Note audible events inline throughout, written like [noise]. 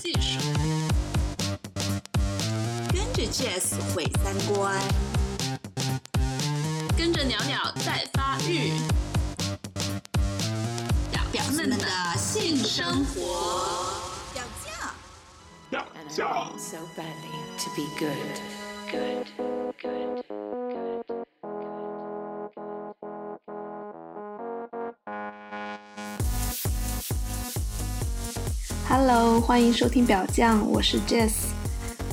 技术，跟着 Jazz 毁三观，跟着鸟鸟在发育，表表们的性生活，表酱，表酱。欢迎收听表酱，我是 Jess。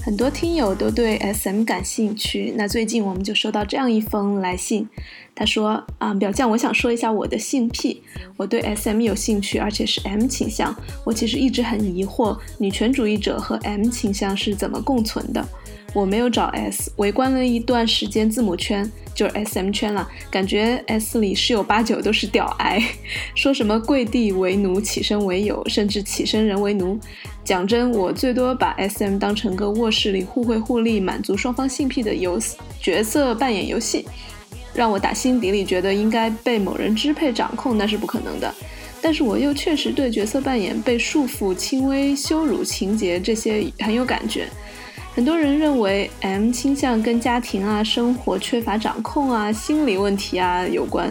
很多听友都对 SM 感兴趣，那最近我们就收到这样一封来信，他说：“啊，表酱，我想说一下我的性癖，我对 SM 有兴趣，而且是 M 倾向。我其实一直很疑惑，女权主义者和 M 倾向是怎么共存的。”我没有找 S，围观了一段时间字母圈，就是 SM 圈了，感觉 S 里十有八九都是屌癌，[laughs] 说什么跪地为奴，起身为友，甚至起身人为奴。讲真，我最多把 SM 当成个卧室里互惠互利、满足双方性癖的游角色扮演游戏，让我打心底里觉得应该被某人支配掌控，那是不可能的。但是我又确实对角色扮演被束缚、轻微羞辱情节这些很有感觉。很多人认为 M 倾向跟家庭啊、生活缺乏掌控啊、心理问题啊有关，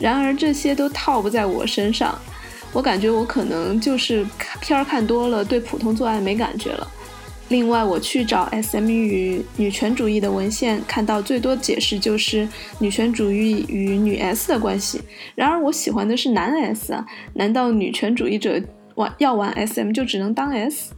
然而这些都套不在我身上。我感觉我可能就是片儿看多了，对普通做爱没感觉了。另外，我去找 SM 与女权主义的文献，看到最多解释就是女权主义与女 S 的关系。然而我喜欢的是男 S 啊，难道女权主义者玩要玩 SM 就只能当 S？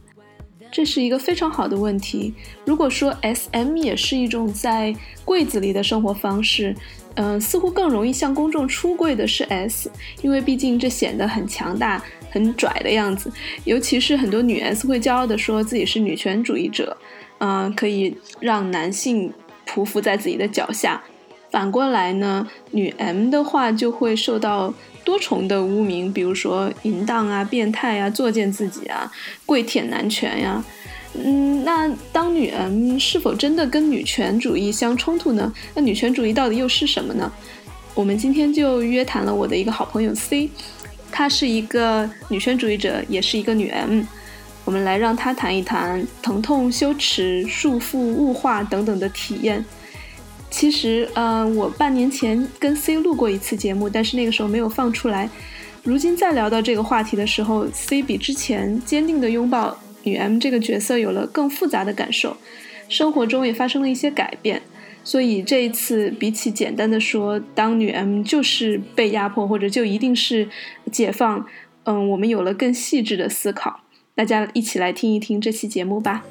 这是一个非常好的问题。如果说 S M 也是一种在柜子里的生活方式，嗯，似乎更容易向公众出柜的是 S，因为毕竟这显得很强大、很拽的样子。尤其是很多女 S 会骄傲地说自己是女权主义者，嗯，可以让男性匍匐在自己的脚下。反过来呢，女 M 的话就会受到。多重的污名，比如说淫荡啊、变态啊、作践自己啊、跪舔男权呀，嗯，那当女人是否真的跟女权主义相冲突呢？那女权主义到底又是什么呢？我们今天就约谈了我的一个好朋友 C，她是一个女权主义者，也是一个女 M，我们来让她谈一谈疼痛、羞耻、束缚、物化等等的体验。其实，呃，我半年前跟 C 录过一次节目，但是那个时候没有放出来。如今再聊到这个话题的时候，C 比之前坚定的拥抱女 M 这个角色有了更复杂的感受，生活中也发生了一些改变。所以这一次，比起简单的说当女 M 就是被压迫，或者就一定是解放，嗯，我们有了更细致的思考。大家一起来听一听这期节目吧。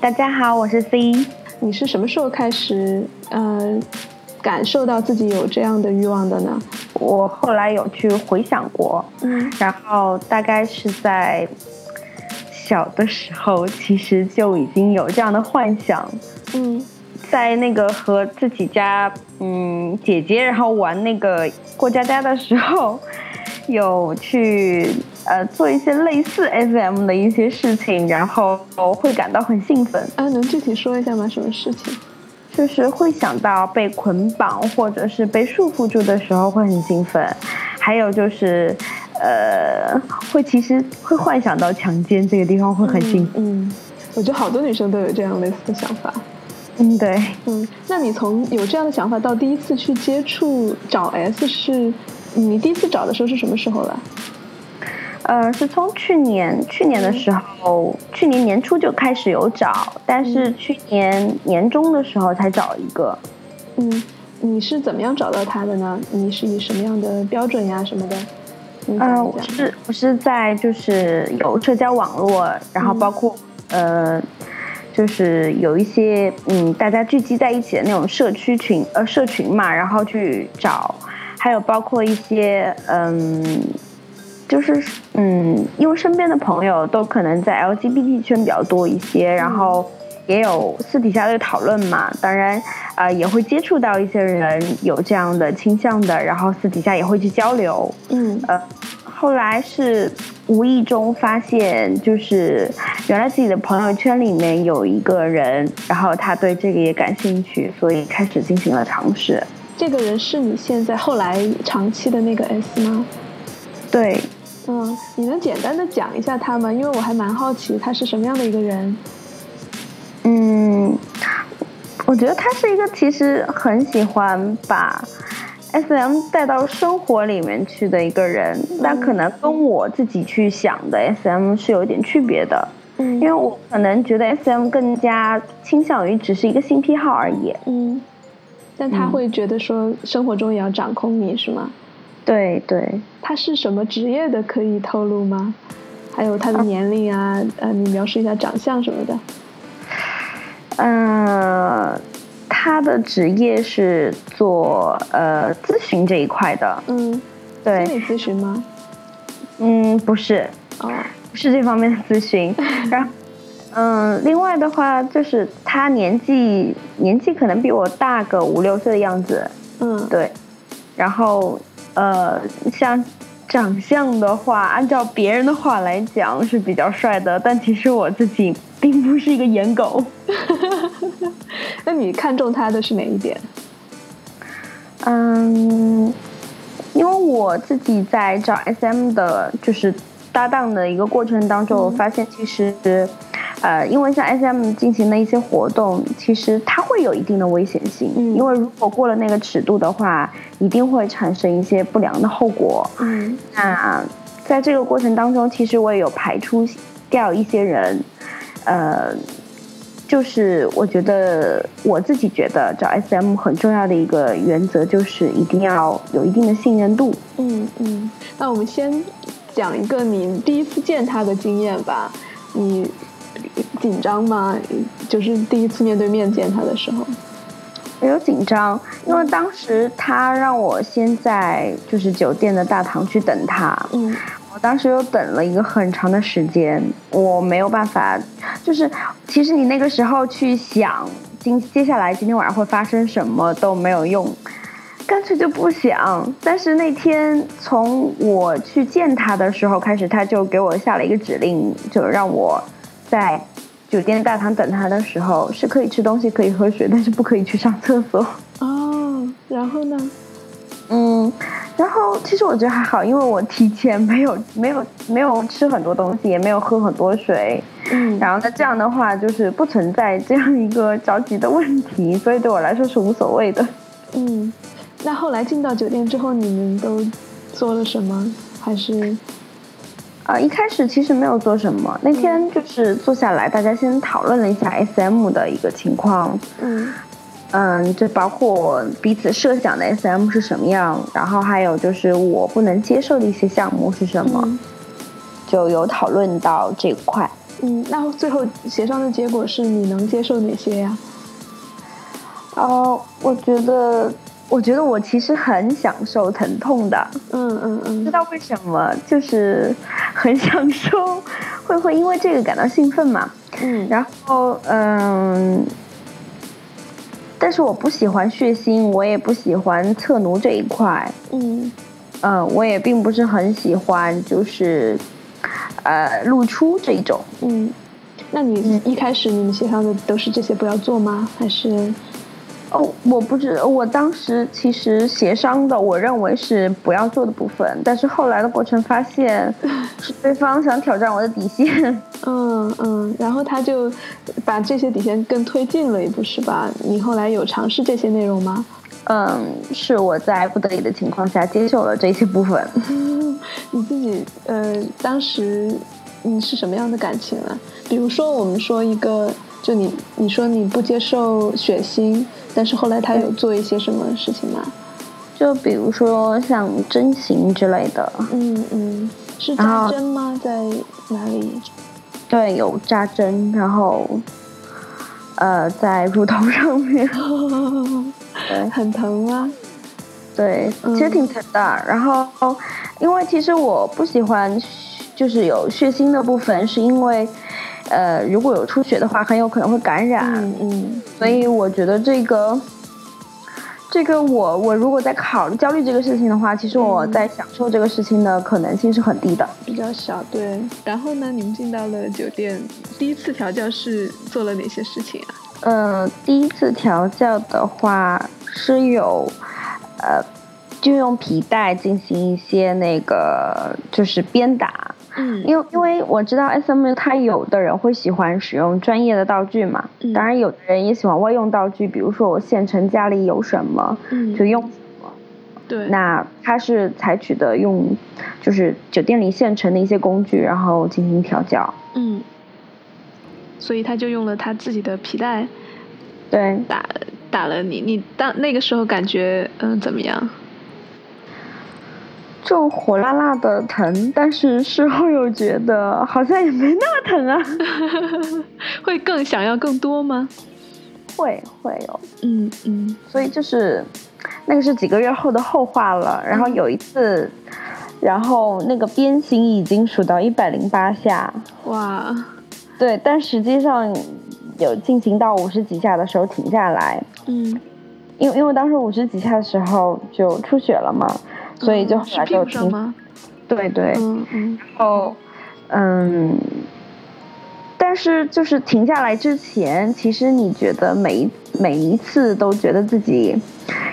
大家好，我是 C。你是什么时候开始呃感受到自己有这样的欲望的呢？我后来有去回想过，嗯，然后大概是在小的时候，其实就已经有这样的幻想，嗯，在那个和自己家嗯姐姐然后玩那个过家家的时候，有去。呃，做一些类似 SM 的一些事情，然后会感到很兴奋。啊，能具体说一下吗？什么事情？就是会想到被捆绑或者是被束缚住的时候会很兴奋，还有就是，呃，会其实会幻想到强奸这个地方会很兴奋。嗯，我觉得好多女生都有这样类似的想法。嗯，对。嗯，那你从有这样的想法到第一次去接触找 S 是，你第一次找的时候是什么时候了？呃，是从去年去年的时候，去年年初就开始有找，但是去年年中的时候才找一个。嗯，你是怎么样找到他的呢？你是以什么样的标准呀什么的？呃，我是我是在就是有社交网络，然后包括呃，就是有一些嗯大家聚集在一起的那种社区群呃社群嘛，然后去找，还有包括一些嗯。就是嗯，因为身边的朋友都可能在 LGBT 圈比较多一些，然后也有私底下的讨论嘛。当然，啊，也会接触到一些人有这样的倾向的，然后私底下也会去交流。嗯，呃，后来是无意中发现，就是原来自己的朋友圈里面有一个人，然后他对这个也感兴趣，所以开始进行了尝试。这个人是你现在后来长期的那个 S 吗？对，嗯，你能简单的讲一下他吗？因为我还蛮好奇他是什么样的一个人。嗯，我觉得他是一个其实很喜欢把 SM 带到生活里面去的一个人，但可能跟我自己去想的 SM 是有点区别的。嗯因为我可能觉得 SM 更加倾向于只是一个性癖好而已。嗯，但他嗯会觉得说生活中也要掌控你是吗？对对，他是什么职业的？可以透露吗？还有他的年龄啊，呃，你描述一下长相什么的。呃，他的职业是做呃咨询这一块的。嗯，对心，理咨询吗？嗯，不是，哦，不是这方面的咨询。[laughs] 然后，嗯，另外的话就是他年纪年纪可能比我大个五六岁的样子，嗯，对。然后，呃，像长相的话，按照别人的话来讲是比较帅的，但其实我自己并不是一个颜狗。[laughs] 那你看中他的是哪一点？嗯，因为我自己在找 SM 的，就是搭档的一个过程当中，我发现其实，呃，因为像 SM 进行的一些活动，其实它会有一定的危险性，嗯因为如果过了那个尺度的话，一定会产生一些不良的后果。嗯那在这个过程当中，其实我也有排除掉一些人，呃，就是我觉得我自己觉得找 SM 很重要的一个原则就是一定要有一定的信任度。嗯嗯。那我们先讲一个你第一次见他的经验吧。你紧张吗？就是第一次面对面见他的时候。我有紧张，因为当时他让我先在就是酒店的大堂去等他，嗯我当时又等了一个很长的时间，我没有办法，就是其实你那个时候去想今接下来今天晚上会发生什么都没有用，干脆就不想。但是那天从我去见他的时候开始，他就给我下了一个指令，就让我在酒店大堂等他的时候是可以吃东西、可以喝水，但是不可以去上厕所。哦，然后呢？嗯，然后其实我觉得还好，因为我提前没有 [laughs] 没有没有吃很多东西，也没有喝很多水，嗯然后那这样的话就是不存在这样一个着急的问题，所以对我来说是无所谓的。嗯。那后来进到酒店之后，你们都做了什么？还是啊、一开始其实没有做什么，那天就是坐下来，大家先讨论了一下 SM 的一个情况，嗯嗯，就包括彼此设想的 SM 是什么样，然后还有就是我不能接受的一些项目是什么，嗯就有讨论到这块。嗯？那最后协商的结果是你能接受哪些呀？哦，我觉得，我觉得我其实很享受疼痛的，嗯嗯不知嗯道为什么，就是很享受，会会因为这个感到兴奋嘛。嗯。然后，嗯，但是我不喜欢血腥，我也不喜欢侧奴这一块，嗯嗯，我也并不是很喜欢，就是，呃，露出这一种。嗯。那你一开始你们协商的都是这些不要做吗？还是哦，我不知，我当时其实协商的，我认为是不要做的部分，但是后来的过程发现，是对方想挑战我的底线。[laughs] 嗯嗯，然后他就把这些底线更推进了一步，是吧？你后来有尝试这些内容吗？嗯，是我在不得已的情况下接受了这些部分。[laughs] 你自己呃，当时你是什么样的感情啊？比如说，我们说一个，就你你说你不接受血腥，但是后来他有做一些什么事情吗？就比如说像针刑之类的，嗯嗯，是扎针吗？在哪里？对，有扎针，然后，呃，在乳头上面，[laughs] 对很疼啊。对，嗯其实挺疼的。然后，因为其实我不喜欢就是有血腥的部分，是因为，呃，如果有出血的话，很有可能会感染。嗯嗯所以我觉得这个，这个我我如果在考虑焦虑这个事情的话，其实我在享受这个事情的可能性是很低的。比较小，对。然后呢，你们进到了酒店，第一次调教是做了哪些事情啊？呃，第一次调教的话是有，呃，就用皮带进行一些那个就是鞭打。嗯因为因为我知道 S M 它有的人会喜欢使用专业的道具嘛，嗯当然有的人也喜欢外用道具，比如说我现成家里有什么嗯就用什么。对，那他是采取的用就是酒店里现成的一些工具，然后进行调教。嗯，所以他就用了他自己的皮带对，打打了你，你当那个时候感觉嗯、怎么样？就火辣辣的疼，但是事后又觉得好像也没那么疼啊。[laughs] 会更想要更多吗？会会有，嗯嗯所以就是那个是几个月后的后话了。然后有一次，然后那个鞭刑已经数到一百零八下，哇，对，但实际上有进行到五十几下的时候停下来，嗯，因为因为当时五十几下的时候就出血了嘛，所以就后来就停。对对，嗯嗯然后，嗯，但是就是停下来之前，其实你觉得每一每一次都觉得自己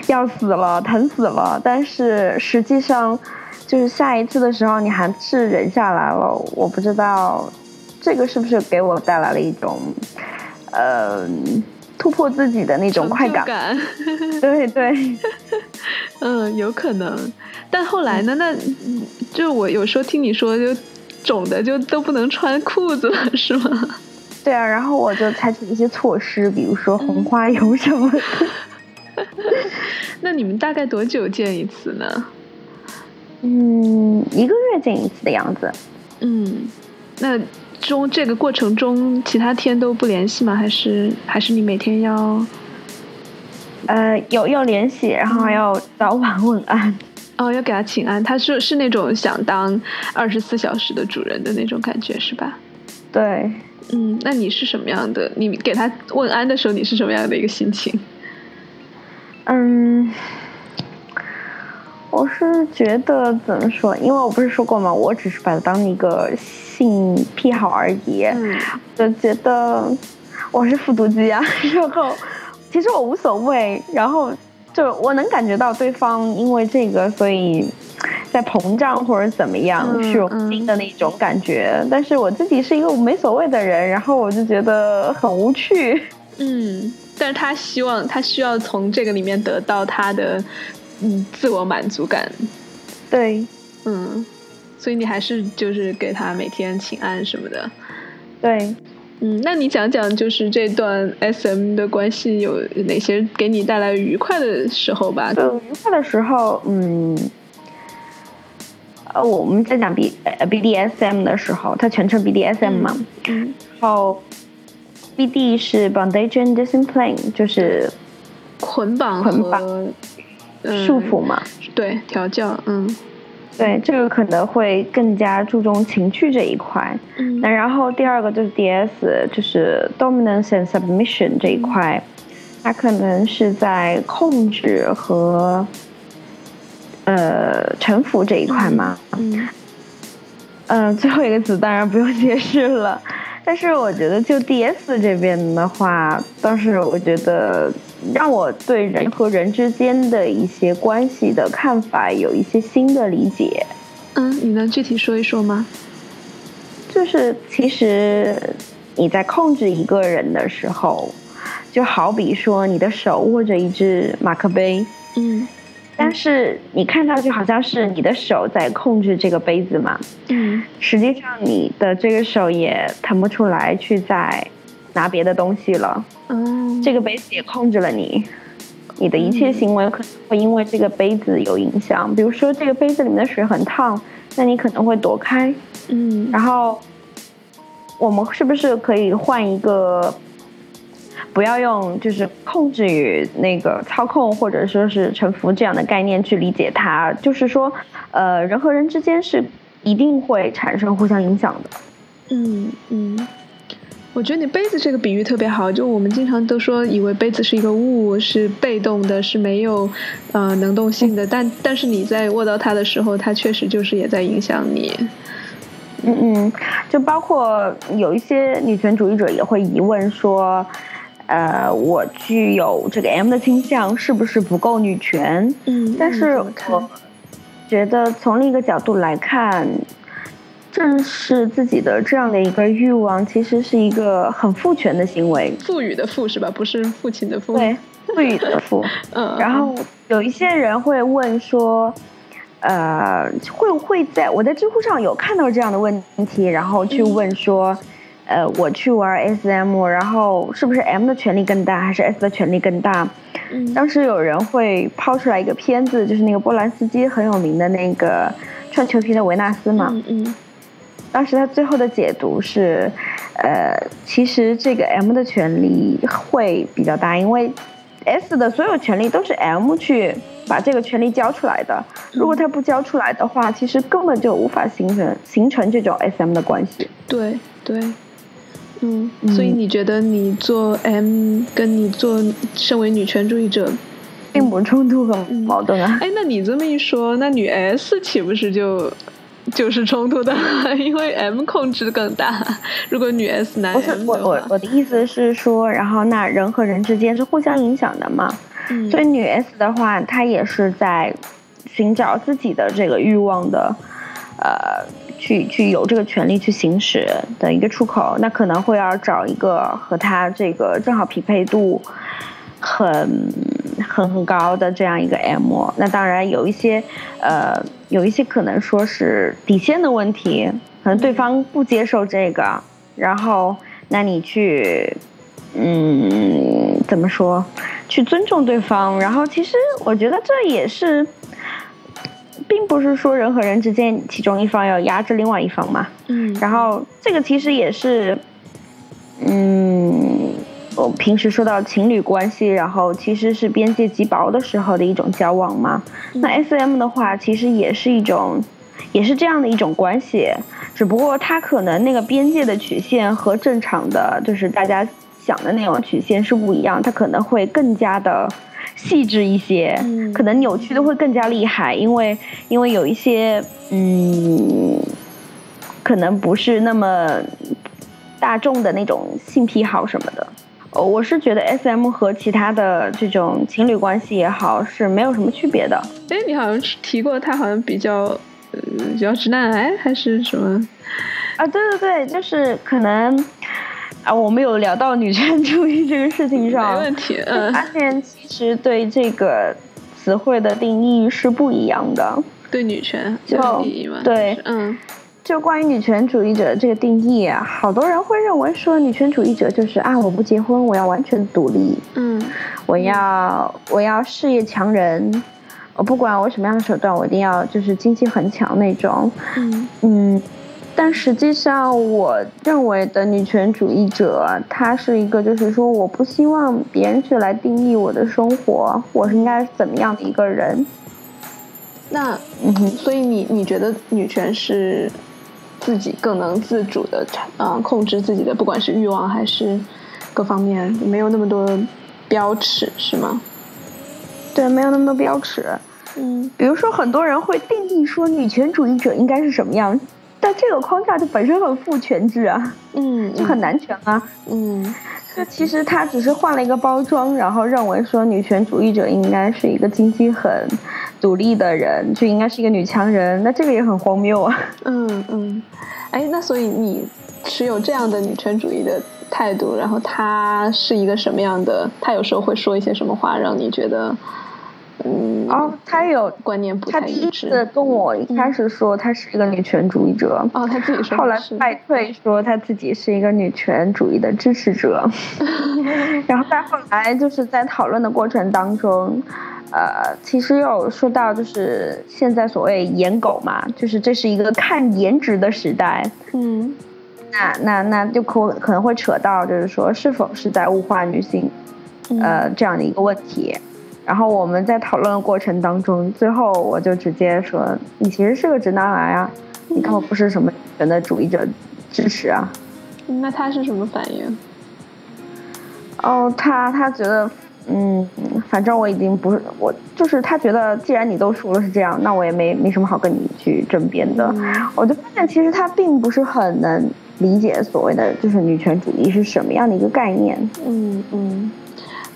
要死了，疼死了，但是实际上就是下一次的时候，你还是忍下来了。我不知道这个是不是给我带来了一种，呃，突破自己的那种快感。[laughs] 感。对对，[laughs] 嗯，有可能。但后来呢？那嗯就我有时候听你说，就肿的就都不能穿裤子了，是吗？对啊，然后我就采取一些措施，比如说红花油什么的。[laughs] 那你们大概多久见一次呢？嗯，一个月见一次的样子。嗯，那中这个过程中，其他天都不联系吗？还是还是你每天要？呃，有要联系，然后还要早晚问安。哦，要给他请安，他是是那种想当二十四小时的主人的那种感觉，是吧？对，嗯，那你是什么样的？你给他问安的时候，你是什么样的一个心情？嗯，我是觉得怎么说？因为我不是说过吗？我只是把它当一个性癖好而已。嗯就觉得我是复读机啊，[laughs] 然后其实我无所谓，然后就我能感觉到对方因为这个，所以在膨胀或者怎么样嗯虚荣心的那种感觉，但是我自己是一个没所谓的人，然后我就觉得很无趣。嗯，但是他希望他需要从这个里面得到他的嗯自我满足感，对。嗯，所以你还是就是给他每天请安什么的。对，嗯，那你讲讲，就是这段 S M 的关系有哪些给你带来愉快的时候吧？嗯愉快的时候，嗯。呃，我们在讲 B 呃 BDSM 的时候，它全称 BDSM 嘛，嗯然后 BD 是 Bondage and Discipline，就是捆绑捆绑束缚嘛。对调教，嗯对，这个可能会更加注重情趣这一块。嗯那然后第二个就是 DS，就是 Dominance and Submission 这一块，它可能是在控制和呃臣服这一块嘛。嗯嗯、最后一个词当然不用解释了。但是我觉得就 DS 这边的话，倒是我觉得让我对人和人之间的一些关系的看法有一些新的理解。嗯，你能具体说一说吗？就是其实你在控制一个人的时候，就好比说你的手握着一只马克杯，嗯但是你看上去好像是你的手在控制这个杯子嘛，嗯实际上你的这个手也腾不出来去再拿别的东西了，嗯，这个杯子也控制了你。你的一切行为可能会因为这个杯子有影响，比如说这个杯子里面的水很烫，那你可能会躲开，嗯然后我们是不是可以换一个，不要用就是控制与那个操控或者说是臣服这样的概念去理解它？就是说，呃，人和人之间是一定会产生互相影响的。嗯嗯，我觉得你杯子这个比喻特别好，就我们经常都说以为杯子是一个物，是被动的，是没有呃能动性的，但但是你在握到它的时候，它确实就是也在影响你。嗯嗯，就包括有一些女权主义者也会疑问说，呃，我具有这个 M 的倾向，是不是不够女权？嗯，但是我觉得从另一个角度来看，正视自己的这样的一个欲望，其实是一个很父权的行为。赋予的赋是吧？不是父亲的父。对，赋予的赋。[laughs] 嗯。然后有一些人会问说，呃，会会在我在知乎上有看到这样的问题，然后去问说。呃，我去玩 SM，然后是不是 M 的权利更大，还是 S 的权利更大？嗯，当时有人会抛出来一个片子，就是那个波兰斯基很有名的那个穿球皮的维纳斯嘛。嗯嗯。当时他最后的解读是，呃，其实这个 M 的权力会比较大，因为 S 的所有权利都是 M 去把这个权利交出来的。如果他不交出来的话，其实根本就无法形成形成这种 SM 的关系。对对。嗯，所以你觉得你做 M 跟你做身为女权主义者，并不冲突和矛盾啊？哎，那你这么一说，那女 S 岂不是就就是冲突的？[laughs] 因为 M 控制更大，如果女 S 男 M 我我我的意思是说，然后那人和人之间是互相影响的嘛？嗯，所以女 S 的话，她也是在寻找自己的这个欲望的，呃。去去有这个权利去行使的一个出口，那可能会要找一个和她这个正好匹配度很很很高的这样一个 M。那当然有一些呃有一些可能说是底线的问题，可能对方不接受这个，然后那你去嗯怎么说去尊重对方，然后其实我觉得这也是。并不是说人和人之间其中一方要压制另外一方嘛，嗯，然后这个其实也是，嗯，我平时说到情侣关系，然后其实是边界极薄的时候的一种交往嘛。那 S M 的话，其实也是一种，也是这样的一种关系，只不过它可能那个边界的曲线和正常的就是大家想的那种曲线是不一样，它可能会更加的。细致一些，可能扭曲的会更加厉害，因为因为有一些嗯，可能不是那么大众的那种性癖好什么的。哦，我是觉得 S M 和其他的这种情侣关系也好是没有什么区别的。哎，你好像提过他好像比较呃比较直男癌还是什么？啊，对对对，就是可能。啊，我们有聊到女权主义这个事情上，没问题。嗯，发现其实对这个词汇的定义是不一样的。对女权就对，嗯，就关于女权主义者这个定义啊，好多人会认为说女权主义者就是啊，我不结婚，我要完全独立，嗯，我要我要事业强人，我不管我什么样的手段，我一定要就是经济很强那种，嗯嗯。但实际上，我认为的女权主义者，她是一个，就是说，我不希望别人去来定义我的生活，我是应该怎么样的一个人。那，嗯哼，所以你你觉得女权是自己更能自主的，嗯，控制自己的，不管是欲望还是各方面，没有那么多标尺，是吗？对，没有那么多标尺。嗯，比如说，很多人会定义说，女权主义者应该是什么样？但这个框架就本身很父权制啊，嗯，就很男权啊，嗯，就其实他只是换了一个包装，然后认为说女权主义者应该是一个经济很独立的人，就应该是一个女强人，那这个也很荒谬啊。[laughs] 嗯嗯，哎，那所以你持有这样的女权主义的态度，然后她是一个什么样的？她有时候会说一些什么话，让你觉得？嗯哦，她有观念不太一致。他第一次跟我一开始说她是一个女权主义者，哦，她自己说。后来败退说她自己是一个女权主义的支持者。[laughs] 然后再后来就是在讨论的过程当中，呃，其实有说到就是现在所谓颜狗嘛，就是这是一个看颜值的时代。嗯，那那那就可可能会扯到就是说是否是在物化女性，呃，这样的一个问题。然后我们在讨论的过程当中，最后我就直接说：“你其实是个直男癌啊，你根本不是什么人的主义者支持啊。”那他是什么反应？哦，他他觉得，嗯，反正我已经不是我，就是他觉得，既然你都说了是这样，那我也没没什么好跟你去争辩的。我就发现，其实他并不是很能理解所谓的就是女权主义是什么样的一个概念。嗯嗯。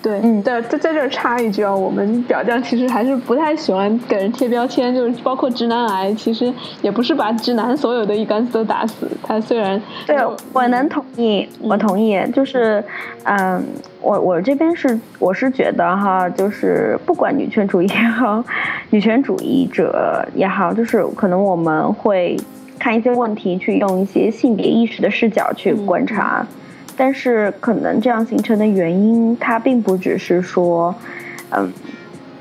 对，嗯在在在这儿插一句啊，我们表匠其实还是不太喜欢给人贴标签，就是包括直男癌，其实也不是把直男所有的一竿子都打死。他虽然对，我能同意，我同意，就是，嗯，我我这边是我是觉得哈，就是不管女权主义也好，女权主义者也好，就是可能我们会看一些问题，去用一些性别意识的视角去观察。但是可能这样形成的原因，它并不只是说，嗯，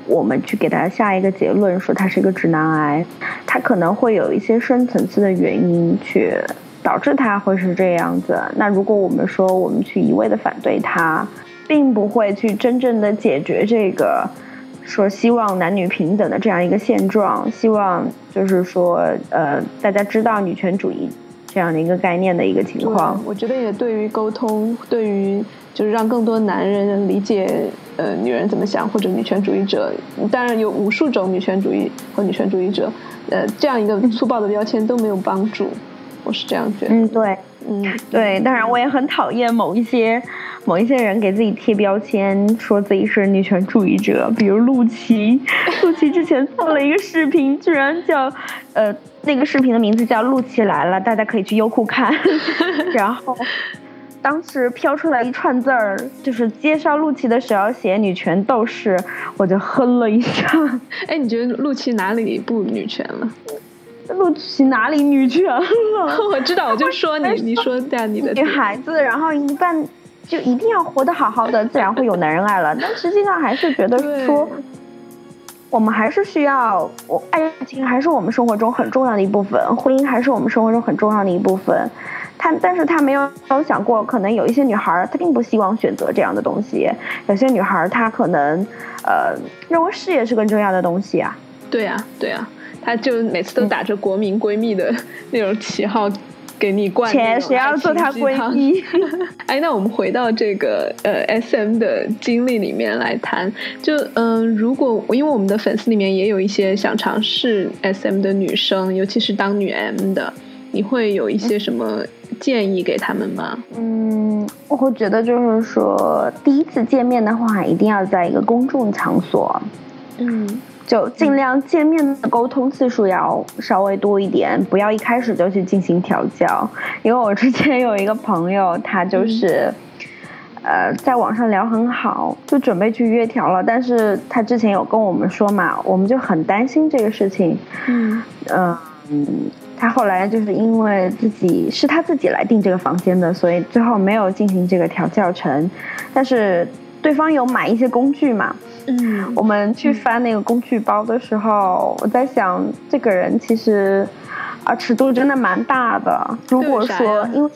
我们去给他下一个结论说他是一个直男癌，它可能会有一些深层次的原因去导致他会是这样子。那如果我们说我们去一味的反对他，并不会去真正的解决这个说希望男女平等的这样一个现状，希望就是说呃大家知道女权主义。这样的一个概念的一个情况，我觉得也对于沟通，对于就是让更多男人理解呃女人怎么想，或者女权主义者，当然有无数种女权主义和女权主义者，呃，这样一个粗暴的标签都没有帮助，我是这样觉得。嗯，对，嗯，对，当然我也很讨厌某一些某一些人给自己贴标签，说自己是女权主义者，比如陆琪，陆琪之前做了一个视频，居然叫呃。那个视频的名字叫《陆琪来了》，大家可以去优酷看。[laughs] 然后，当时飘出来一串字儿，就是介绍陆琪的时候写“女权斗士”，我就哼了一下。哎，你觉得陆琪哪里不女权了？[laughs] 陆琪哪里女权了？[laughs] 我知道，我就说你，你说下你的女孩子，然后一半就一定要活得好好的，自然会有男人爱了。但实际上还是觉得说。我们还是需要，我爱情还是我们生活中很重要的一部分，婚姻还是我们生活中很重要的一部分。他，但是他没有有想过，可能有一些女孩她并不希望选择这样的东西，有些女孩她可能，呃，认为事业是更重要的东西啊。对呀，对呀，她就每次都打着国民闺蜜的那种旗号。给你灌钱，谁要做他闺蜜？[laughs] 哎，那我们回到这个呃 S M 的经历里面来谈，就嗯、呃，如果因为我们的粉丝里面也有一些想尝试 S M 的女生，尤其是当女 M 的，你会有一些什么建议给他们吗？嗯，我会觉得就是说，第一次见面的话，一定要在一个公众场所。嗯。就尽量见面的沟通次数要稍微多一点，不要一开始就去进行调教。因为我之前有一个朋友，他就是，呃，在网上聊很好，就准备去约调了。但是他之前有跟我们说嘛，我们就很担心这个事情。嗯嗯嗯，他后来就是因为自己是他自己来订这个房间的，所以最后没有进行这个调教程。但是对方有买一些工具嘛。嗯，我们去翻那个工具包的时候，我在想，这个人其实啊尺度真的蛮大的。如果说因为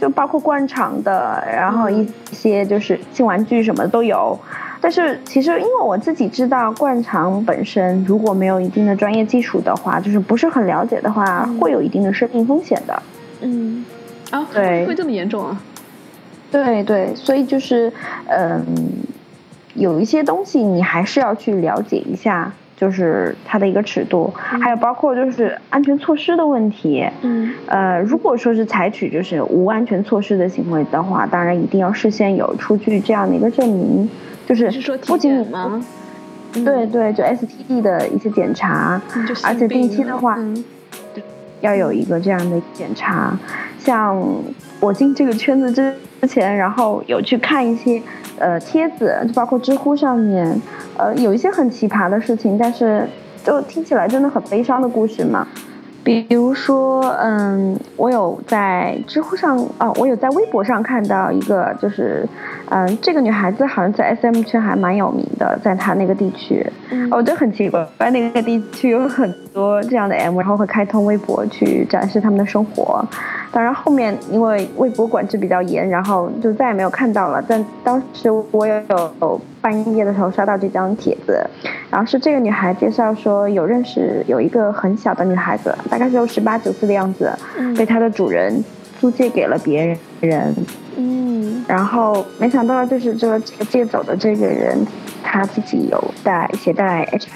就包括灌肠的，然后一些就是性玩具什么的都有。但是其实因为我自己知道，灌肠本身如果没有一定的专业技术的话，就是不是很了解的话，会有一定的生命风险的。嗯，啊，对，会这么严重啊？对对，所以就是嗯。有一些东西你还是要去了解一下，就是它的一个尺度，嗯、还有包括就是安全措施的问题。嗯，呃，如果说是采取就是无安全措施的行为的话，当然一定要事先有出具这样的一个证明，就是不仅你吗？对对，就 STD 的一些检查，嗯、而且定期的话、嗯、要有一个这样的检查。像我进这个圈子之之前，然后有去看一些。呃，帖子就包括知乎上面，呃，有一些很奇葩的事情，但是就听起来真的很悲伤的故事嘛。比如说，嗯，我有在知乎上啊，我有在微博上看到一个，就是，嗯，这个女孩子好像在 SM 圈还蛮有名的，在她那个地区，嗯、我就很奇怪，在那个地区有很多这样的 M，然后会开通微博去展示他们的生活。当然后面因为微博管制比较严，然后就再也没有看到了。但当时我也有半夜的时候刷到这张帖子，然后是这个女孩介绍说有认识有一个很小的女孩子，大概只有十八九岁的样子，嗯、被她的主人租借给了别人。嗯，然后没想到就是这个借走的这个人，他自己有带携带 HIV，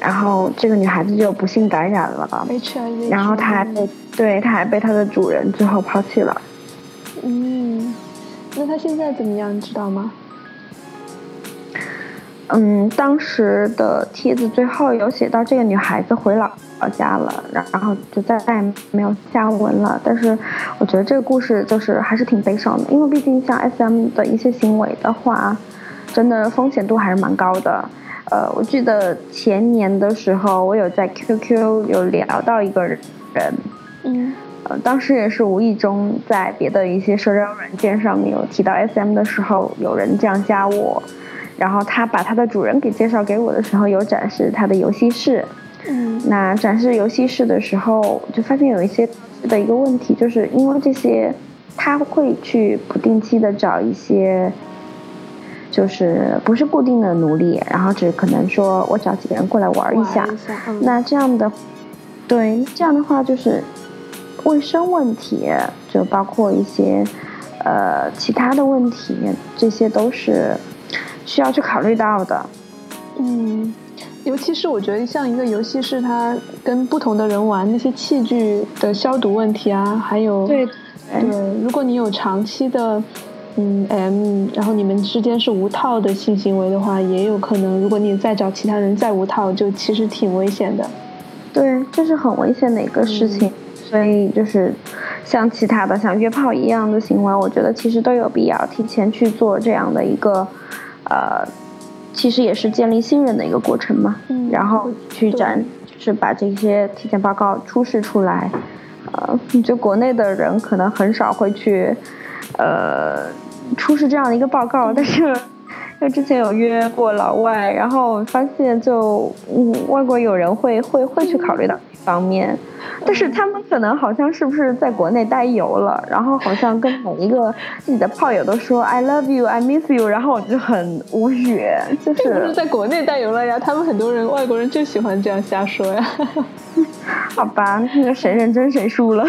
然后这个女孩子就不幸感染了。HIV，然后她还被对，她还被她的主人最后抛弃了。嗯，那她现在怎么样？你知道吗？嗯，当时的帖子最后有写到这个女孩子回老老家了，然然后就再再也没有下文了。但是我觉得这个故事就是还是挺悲伤的，因为毕竟像 SM 的一些行为的话，真的风险度还是蛮高的。呃，我记得前年的时候，我有在 QQ 有聊到一个人，嗯，呃，当时也是无意中在别的一些社交软件上面有提到 SM 的时候，有人这样加我。然后他把他的主人给介绍给我的时候，有展示他的游戏室。嗯，那展示游戏室的时候，就发现有一些的一个问题，就是因为这些，他会去不定期的找一些，就是不是固定的奴隶，然后只可能说我找几个人过来玩一下。嗯、那这样的，对，这样的话就是卫生问题，就包括一些呃其他的问题，这些都是。需要去考虑到的，嗯，尤其是我觉得像一个游戏是，它跟不同的人玩，那些器具的消毒问题啊，还有对对，如果你有长期的嗯 M，然后你们之间是无套的性行为的话，也有可能，如果你再找其他人再无套，就其实挺危险的。对，这是很危险的一个事情，所以就是像其他的像约炮一样的行为，我觉得其实都有必要提前去做这样的一个。呃，其实也是建立信任的一个过程嘛。嗯。然后去展，就是把这些体检报告出示出来。呃，就国内的人可能很少会去，呃，出示这样的一个报告。但是，就之前有约过老外，然后发现就，嗯，外国友人会会会去考虑到这方面。但是他们可能好像是不是在国内待游了，然后好像跟每一个自己的炮友都说 I love you, I miss you，然后我就很无语，就是不是在国内待游了呀，他们很多人外国人就喜欢这样瞎说呀。[laughs] 好吧，那个谁认真谁输了。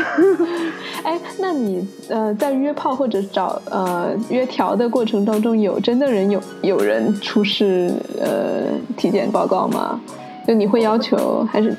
[laughs] 哎，那你呃在约炮或者找呃约调的过程当中，有真的人有有人出示呃体检报告吗？就你会要求还是？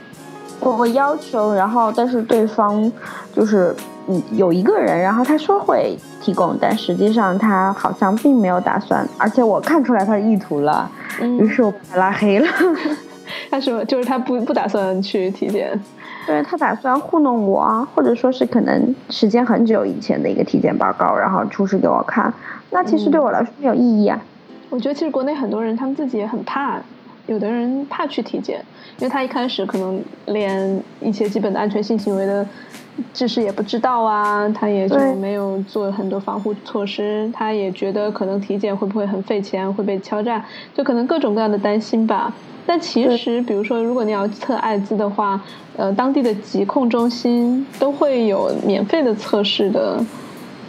我我要求，然后但是对方就是嗯有一个人，然后他说会提供，但实际上他好像并没有打算，而且我看出来他的意图了，于是我把他拉黑了。[laughs] 他说就是他不不打算去体检，对他打算糊弄我啊，或者说是可能时间很久以前的一个体检报告，然后出示给我看，那其实对我来说没有意义啊。我觉得其实国内很多人他们自己也很怕，有的人怕去体检。因为他一开始可能连一些基本的安全性行为的知识也不知道啊，他也就没有做很多防护措施，他也觉得可能体检会不会很费钱，会被敲诈，就可能各种各样的担心吧。但其实，比如说，如果你要测艾滋的话，呃，当地的疾控中心都会有免费的测试的。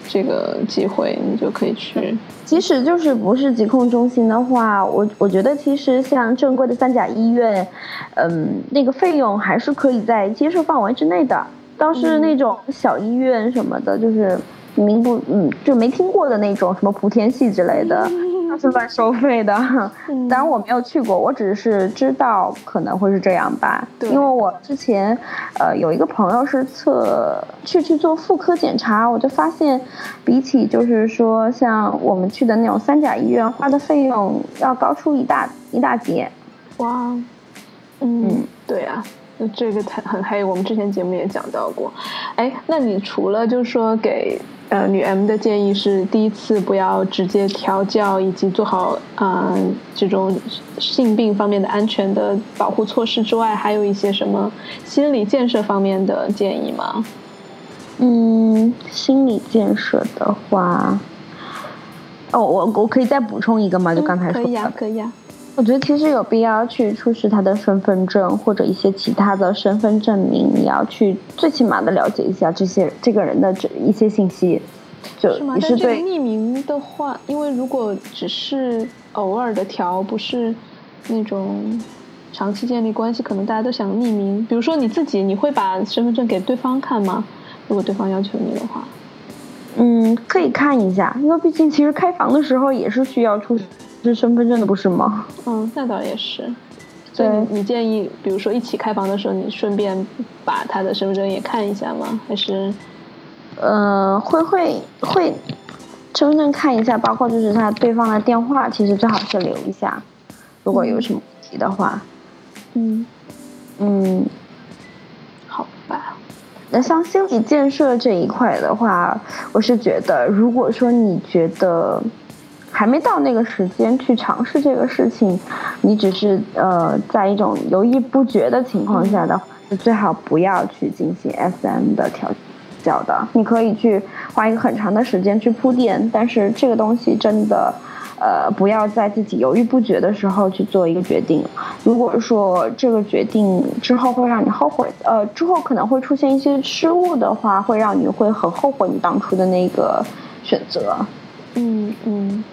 这个机会你就可以去。即使就是不是疾控中心的话，我我觉得其实像正规的三甲医院，嗯，那个费用还是可以在接受范围之内的。倒是那种小医院什么的，就是名不嗯就没听过的那种什么莆田系之类的。他是乱收费的，[laughs] 当然我没有去过，我只是知道可能会是这样吧。对，因为我之前，呃，有一个朋友是测去去做妇科检查，我就发现，比起就是说像我们去的那种三甲医院花的费用要高出一大一大截。哇，嗯，对啊，那这个很很黑我们之前节目也讲到过，哎，那你除了就是说给。呃，女 M 的建议是第一次不要直接调教，以及做好啊这种性病方面的安全的保护措施之外，还有一些什么心理建设方面的建议吗？嗯，心理建设的话，哦，我我可以再补充一个吗？就刚才说的，可以啊，可以啊。我觉得其实有必要去出示他的身份证或者一些其他的身份证明，你要去最起码的了解一下这些这个人的这一些信息。就是吗？但这个匿名的话，因为如果只是偶尔的调，不是那种长期建立关系，可能大家都想匿名。比如说你自己，你会把身份证给对方看吗？如果对方要求你的话，嗯，可以看一下，因为毕竟其实开房的时候也是需要出。是身份证的不是吗？嗯，那倒也是。所以你你建议，比如说一起开房的时候，你顺便把他的身份证也看一下吗？还是？呃，会会会，身份证看一下，包括就是他对方的电话，其实最好是留一下，如果有什么问题的话。嗯嗯，好吧。那像心理建设这一块的话，我是觉得，如果说你觉得还没到那个时间去尝试这个事情，你只是呃在一种犹豫不决的情况下的话，最好不要去进行 SM 的调教的。你可以去花一个很长的时间去铺垫，但是这个东西真的。呃，不要在自己犹豫不决的时候去做一个决定。如果说这个决定之后会让你后悔，呃，之后可能会出现一些失误的话，会让你会很后悔你当初的那个选择。嗯嗯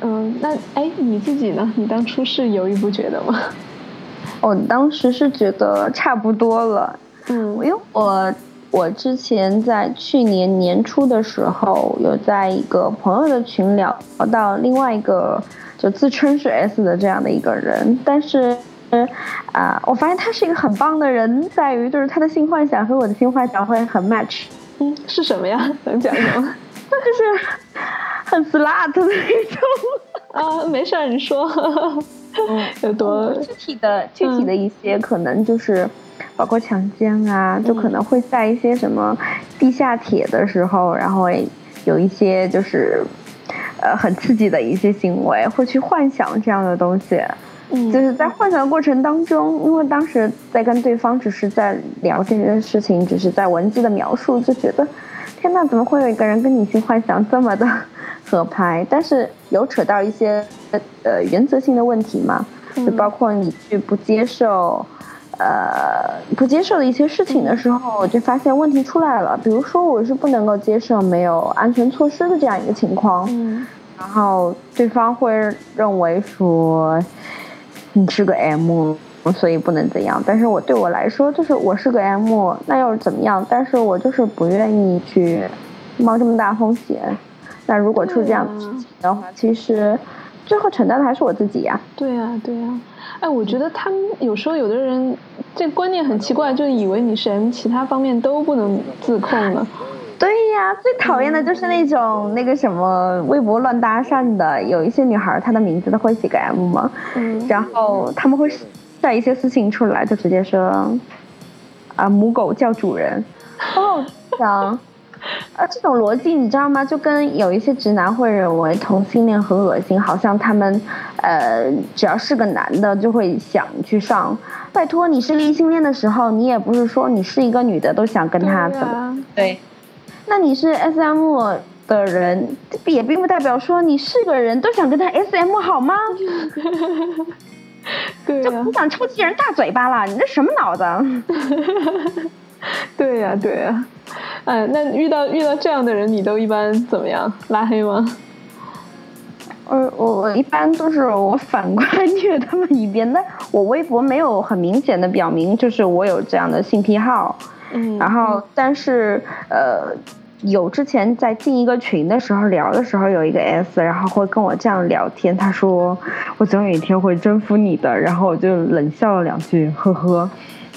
嗯，那哎，你自己呢？[laughs] 你当初是犹豫不决的吗？[laughs] 我当时是觉得差不多了。嗯，因为我。我之前在去年年初的时候，有在一个朋友的群聊到另外一个就自称是 S 的这样的一个人，但是，啊，我发现他是一个很棒的人，在于就是他的性幻想和我的性幻想会很 match。嗯，是什么呀？[laughs] 能讲讲吗？就是很 slut 的那种。[laughs] 啊，没事儿，你说。[laughs] 有多具体的具体的一些可能就是。包括强奸啊，就可能会在一些什么地下铁的时候，然后有一些就是，呃，很刺激的一些行为，会去幻想这样的东西。嗯，就是在幻想的过程当中，因为当时在跟对方只是在聊这件事情，只是在文字的描述，就觉得天呐，怎么会有一个人跟你性幻想这么的 [laughs] 合拍？但是有扯到一些呃原则性的问题嘛，就包括你去不接受。呃，不接受的一些事情的时候，我就发现问题出来了。比如说，我是不能够接受没有安全措施的这样一个情况，嗯，然后对方会认为说你是个 M，所以不能怎样。但是我对我来说，就是我是个 M，那又怎么样？但是我就是不愿意去冒这么大风险。那如果出这样的事情的话，其实最后承担的还是我自己呀。对呀，对呀。哎，我觉得他们有时候有的人这观念很奇怪，就以为你是 M，其他方面都不能自控了。对呀，最讨厌的就是那种那个什么微博乱搭讪的，有一些女孩她的名字都会写个 M 嘛，然后他们会晒一些私信出来，就直接说啊母狗叫主人，[laughs] 哦，想。啊，这种逻辑你知道吗？就跟有一些直男会认为同性恋很恶心，好像他们，呃，只要是个男的就会想去上。拜托，你是异性恋的时候，你也不是说你是一个女的都想跟他怎么？对。那你是 S M 的人，也并不代表说你是个人都想跟他 S M 好吗？[laughs] 对就不想抽其人大嘴巴了，你这什么脑子？[laughs] 对呀，对呀。哎，那遇到遇到这样的人，你都一般怎么样？拉黑吗？呃，我我一般都是我反过来虐他们一遍。但我微博没有很明显的表明，就是我有这样的性癖好。嗯。然后，但是呃，有之前在进一个群的时候聊的时候，有一个 S，然后会跟我这样聊天。他说：“我总有一天会征服你的。”然后我就冷笑了两句，呵呵。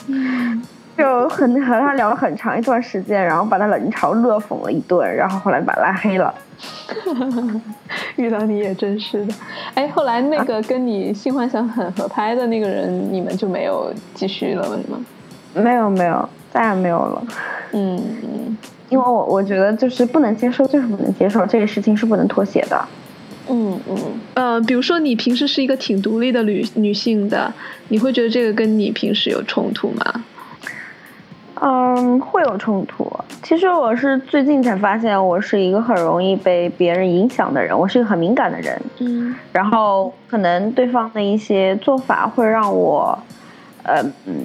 嗯。[laughs] 就很和他聊了很长一段时间，然后把他冷嘲热讽了一顿，然后后来把他拉黑了。[laughs] 遇到你也真是的。哎，后来那个跟你性幻想很合拍的那个人，你们就没有继续了吗？没有没有，再也没有了。嗯嗯，因为我我觉得就是不能接受，就是不能接受，这个事情是不能妥协的。嗯嗯。呃，比如说你平时是一个挺独立的女女性的，你会觉得这个跟你平时有冲突吗？嗯，会有冲突。其实我是最近才发现，我是一个很容易被别人影响的人，我是一个很敏感的人。嗯，然后可能对方的一些做法会让我，呃，嗯，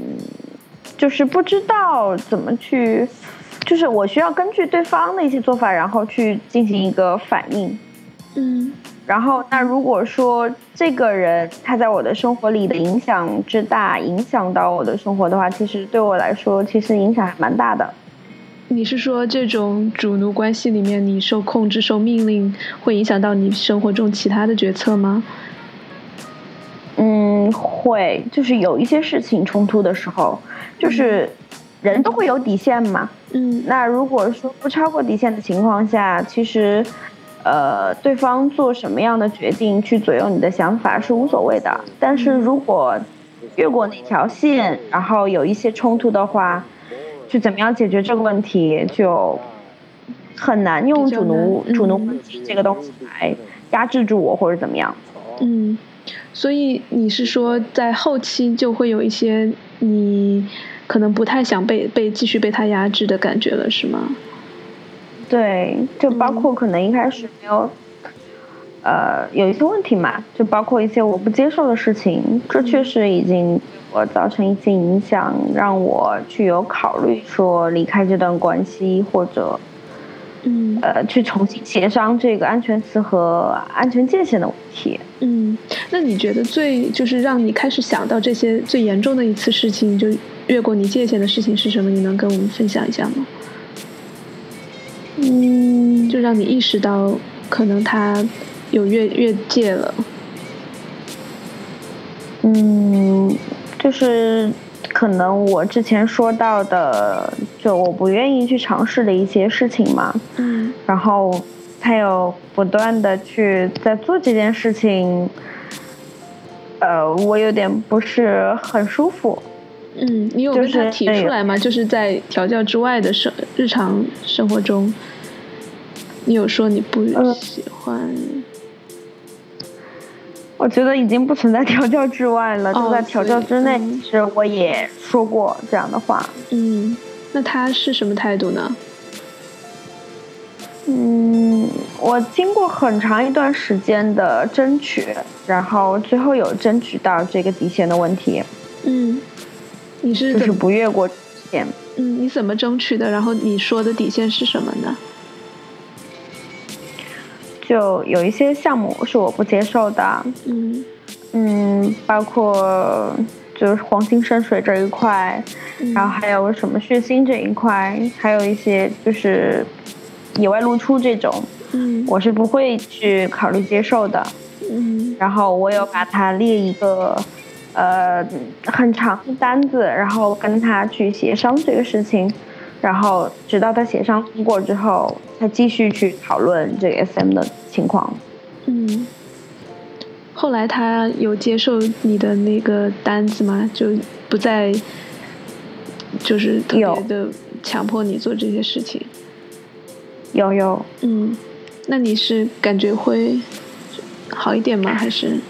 就是不知道怎么去，就是我需要根据对方的一些做法，然后去进行一个反应。嗯。然后，那如果说这个人他在我的生活里的影响之大，影响到我的生活的话，其实对我来说，其实影响还蛮大的。你是说这种主奴关系里面，你受控制、受命令，会影响到你生活中其他的决策吗？嗯，会，就是有一些事情冲突的时候，就是人都会有底线嘛。嗯那如果说不超过底线的情况下，其实，呃，对方做什么样的决定去左右你的想法是无所谓的。但是如果越过那条线，然后有一些冲突的话，去怎么样解决这个问题，就很难用主奴难主奴这个东西来压制住我或者怎么样。嗯，所以你是说在后期就会有一些你可能不太想被被继续被他压制的感觉了，是吗？对，就包括可能一开始没有，呃，有一些问题嘛，就包括一些我不接受的事情，这确实已经对我造成一些影响，让我去有考虑说离开这段关系，或者嗯呃去重新协商这个安全词和安全界限的问题。嗯，那你觉得最就是让你开始想到这些最严重的一次事情，就越过你界限的事情是什么？你能跟我们分享一下吗？嗯，就让你意识到可能他有越越界了。嗯，就是可能我之前说到的，就我不愿意去尝试的一些事情嘛。嗯然后他有不断的去在做这件事情，呃，我有点不是很舒服。嗯，你有就跟他是提出来吗？就是在调教之外的生日常生活中，你有说你不呃喜欢？我觉得已经不存在调教之外了，哦就在调教之内。其实我也说过这样的话。嗯，那他是什么态度呢？嗯，我经过很长一段时间的争取，然后最后有争取到这个底线的问题，嗯，你是就是？不越过底线。嗯，你怎么争取的？然后你说的底线是什么呢？就有一些项目是我不接受的，嗯。嗯，包括就是黄金深水这一块，嗯。然后还有什么血腥这一块，还有一些就是野外露出这种，嗯。我是不会去考虑接受的。嗯。然后我有把它列一个呃很长的单子，然后跟他去协商这个事情，然后直到他协商通过之后，才继续去讨论这个 SM 的情况。嗯。后来他有接受你的那个单子吗？就不再就是特别有的强迫你做这些事情。有有，嗯，那你是感觉会好一点吗？还是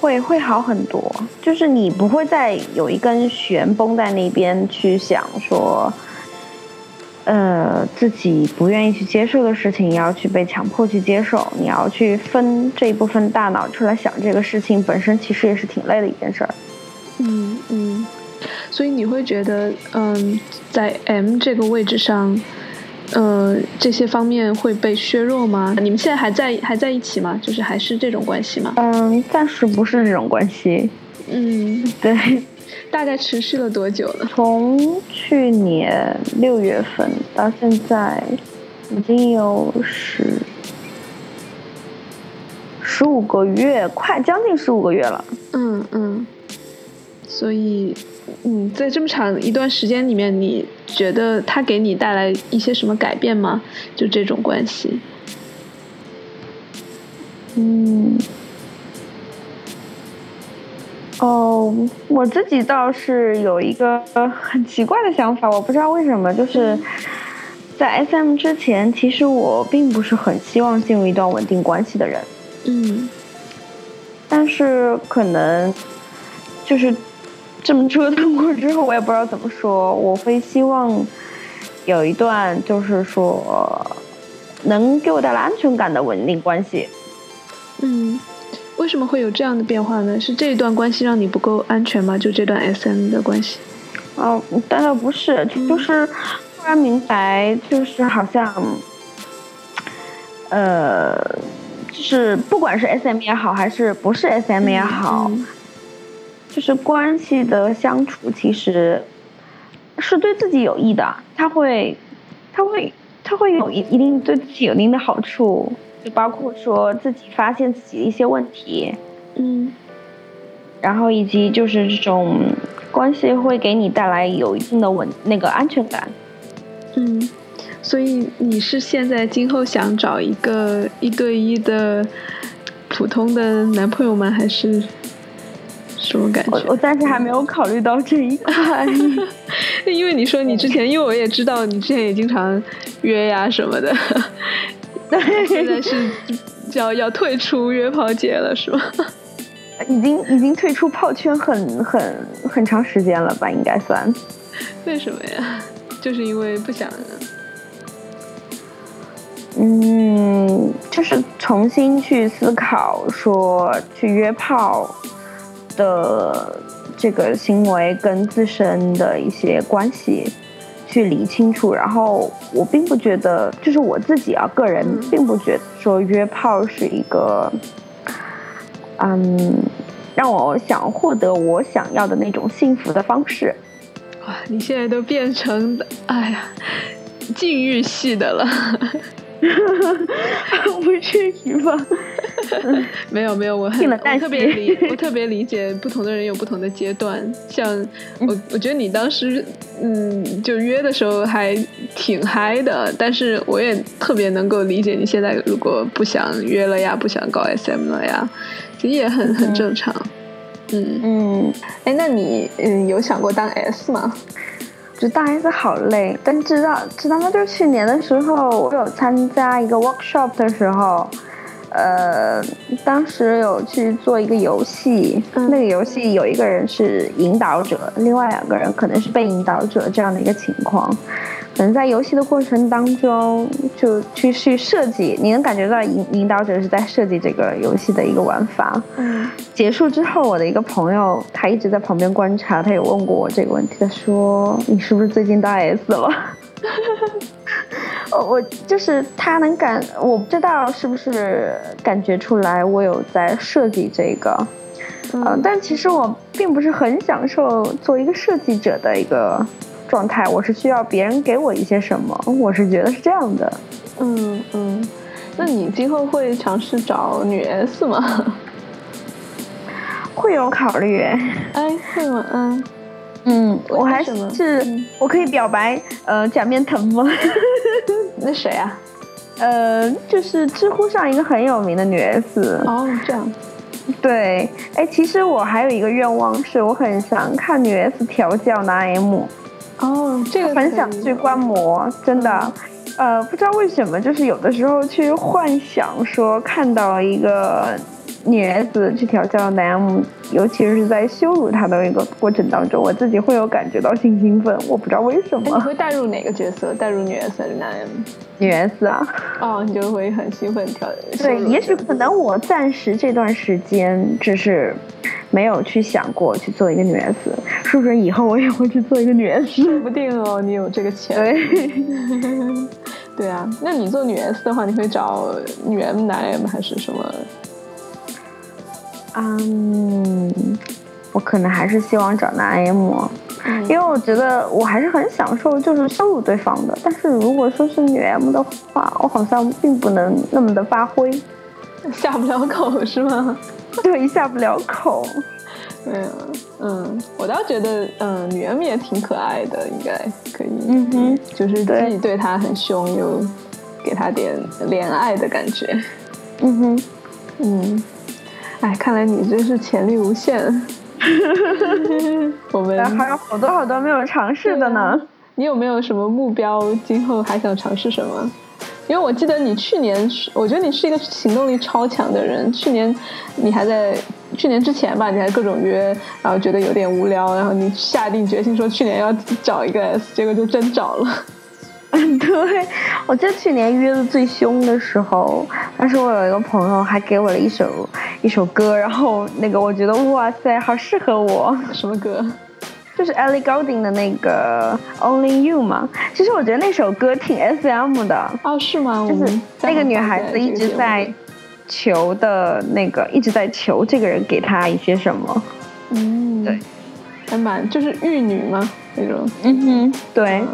会会好很多，就是你不会再有一根弦绷在那边去想说，呃，自己不愿意去接受的事情，要去被强迫去接受，你要去分这一部分大脑出来想这个事情，本身其实也是挺累的一件事儿。嗯嗯，所以你会觉得，嗯，在 M 这个位置上，呃，这些方面会被削弱吗？你们现在还在还在一起吗？就是还是这种关系吗？嗯，暂时不是这种关系。嗯，对，[laughs] 大概持续了多久了？从去年六月份到现在，已经有十十五个月，快将近十五个月了。嗯嗯，所以，嗯，在这么长一段时间里面，你觉得他给你带来一些什么改变吗？就这种关系？嗯，哦，我自己倒是有一个很奇怪的想法，我不知道为什么，就是在 SM 之前，其实我并不是很希望进入一段稳定关系的人，嗯但是可能就是这么折腾过之后，我也不知道怎么说，我会希望有一段就是说能给我带来安全感的稳定关系。嗯，为什么会有这样的变化呢？是这一段关系让你不够安全吗？就这段 SM 的关系？哦，但倒不是，嗯就是突然明白，就是好像，呃，就是不管是 SM 也好，还是不是 SM 也好，嗯就是关系的相处其实是对自己有益的，他会，他会，他会有一一定对自己有一定的好处，就包括说自己发现自己的一些问题，嗯然后以及就是这种关系会给你带来有一定的稳那个安全感。嗯，所以你是现在今后想找一个一对一的普通的男朋友吗？还是什么感觉？我我暂时还没有考虑到这一块。[laughs] 因为你说你之前，因为我也知道你之前也经常约呀什么的，[laughs] 现在是要要退出约炮界了，是吗？已经已经退出炮圈很很很长时间了吧，应该算。为什么呀？就是因为不想。嗯，就是重新去思考，说去约炮的这个行为跟自身的一些关系去理清楚。然后我并不觉得，就是我自己啊，个人并不觉得说约炮是一个，嗯，让我想获得我想要的那种幸福的方式。哇，你现在都变成，哎呀，禁欲系的了。[laughs] 不至于吧？[laughs] 没有没有，我很我特别理我特别理解不同的人有不同的阶段。像我我觉得你当时嗯就约的时候还挺嗨的，但是我也特别能够理解你现在如果不想约了呀，不想搞 SM 了呀，其实也很很正常。嗯嗯，哎，那你嗯有想过当 S 吗？就大 S 好累，但知道知道吗？就是去年的时候，我有参加一个 workshop 的时候，呃，当时有去做一个游戏，那个游戏有一个人是引导者，另外两个人可能是被引导者这样的一个情况。可能在游戏的过程当中，就去去设计，你能感觉到引引导者是在设计这个游戏的一个玩法。嗯。结束之后，我的一个朋友他一直在旁边观察，他有问过我这个问题，他说：“你是不是最近当 S 了？” [laughs] 我就是他能感，我不知道是不是感觉出来我有在设计这个，嗯，但其实我并不是很享受做一个设计者的一个。状态，我是需要别人给我一些什么，我是觉得是这样的。嗯嗯，那你今后会尝试找女 S 吗？[laughs] 会有考虑。[laughs] 哎，会吗？嗯嗯，我还是我可以表白，呃，假面疼吗？[laughs] 那谁啊？呃，就是知乎上一个很有名的女 S。哦，这样。对，哎，其实我还有一个愿望，是我很想看女 S 调教男 M。哦，这个很想去观摩，真的，呃，不知道为什么，就是有的时候去幻想说看到一个女孩子去调教男 M，尤其是在羞辱他的一个过程当中，我自己会有感觉到性兴奋，我不知道为什么。你会带入哪个角色？带入女 S 还是男 M？女 S 啊。哦，你就会很兴奋调。对，也许可能我暂时这段时间只是。没有去想过去做一个女 S，是不是以后我也会去做一个女 S？说不定哦，你有这个钱。对，[laughs] 对啊，那你做女 S 的话，你会找女 M 男 M 还是什么？嗯，我可能还是希望找男 M，因为我觉得我还是很享受就是羞辱对方的。但是如果说是女 M 的话，我好像并不能那么的发挥，下不了口是吗？[laughs] 对，下不了口。对啊，嗯，我倒觉得，嗯，女 M 也挺可爱的，应该可以。嗯哼，就是自己对她很凶，又给她点怜爱的感觉。嗯哼，嗯，[laughs] 哎，看来你真是潜力无限。[laughs] 我们 [laughs] 还有好多好多没有尝试的呢。你有没有什么目标？今后还想尝试什么？因为我记得你去年是，我觉得你是一个行动力超强的人。去年你还在去年之前吧，你还各种约，然后觉得有点无聊，然后你下定决心说去年要找一个 S，结果就真找了。嗯，[laughs] 对，我记得去年约的最凶的时候，当时我有一个朋友还给我了一首一首歌，然后那个我觉得哇塞，好适合我。[laughs] 什么歌？就是 Ellie Goulding 的那个 Only You 嘛，其实我觉得那首歌挺 SM 的哦，是吗？就是那个女孩子一直在求的那个，一直在求这个人给她一些什么。嗯，对，还蛮就是玉女吗？那种。嗯哼，对，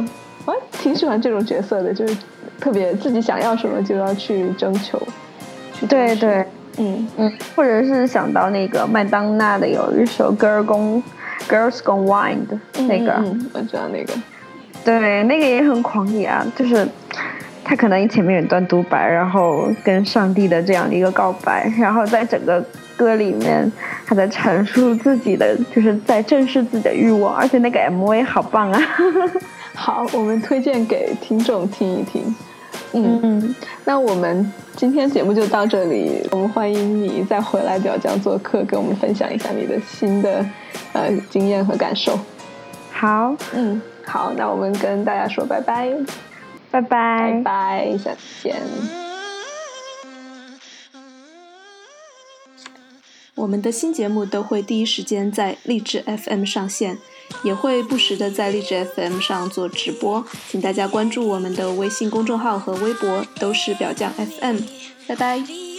我挺喜欢这种角色的，就是特别自己想要什么就要去征求。对对，嗯嗯，或者是想到那个麦当娜的有一首《Girl Gone Girls Gone Wild》那个，嗯，我知道那个。对，那个也很狂野啊，就是他可能前面有一段独白，然后跟上帝的这样的一个告白，然后在整个歌里面，他在阐述自己的，就是在正视自己的欲望，而且那个 MV 好棒啊！[laughs] 好，我们推荐给听众听一听。嗯嗯，那我们今天节目就到这里，我们欢迎你再回来表匠做客，跟我们分享一下你的新的呃经验和感受。好，嗯。好，那我们跟大家说拜拜，拜拜，拜拜，下次见。我们的新节目都会第一时间在励志 FM 上线，也会不时的在荔枝 FM 上做直播，请大家关注我们的微信公众号和微博，都是表匠 FM。拜拜。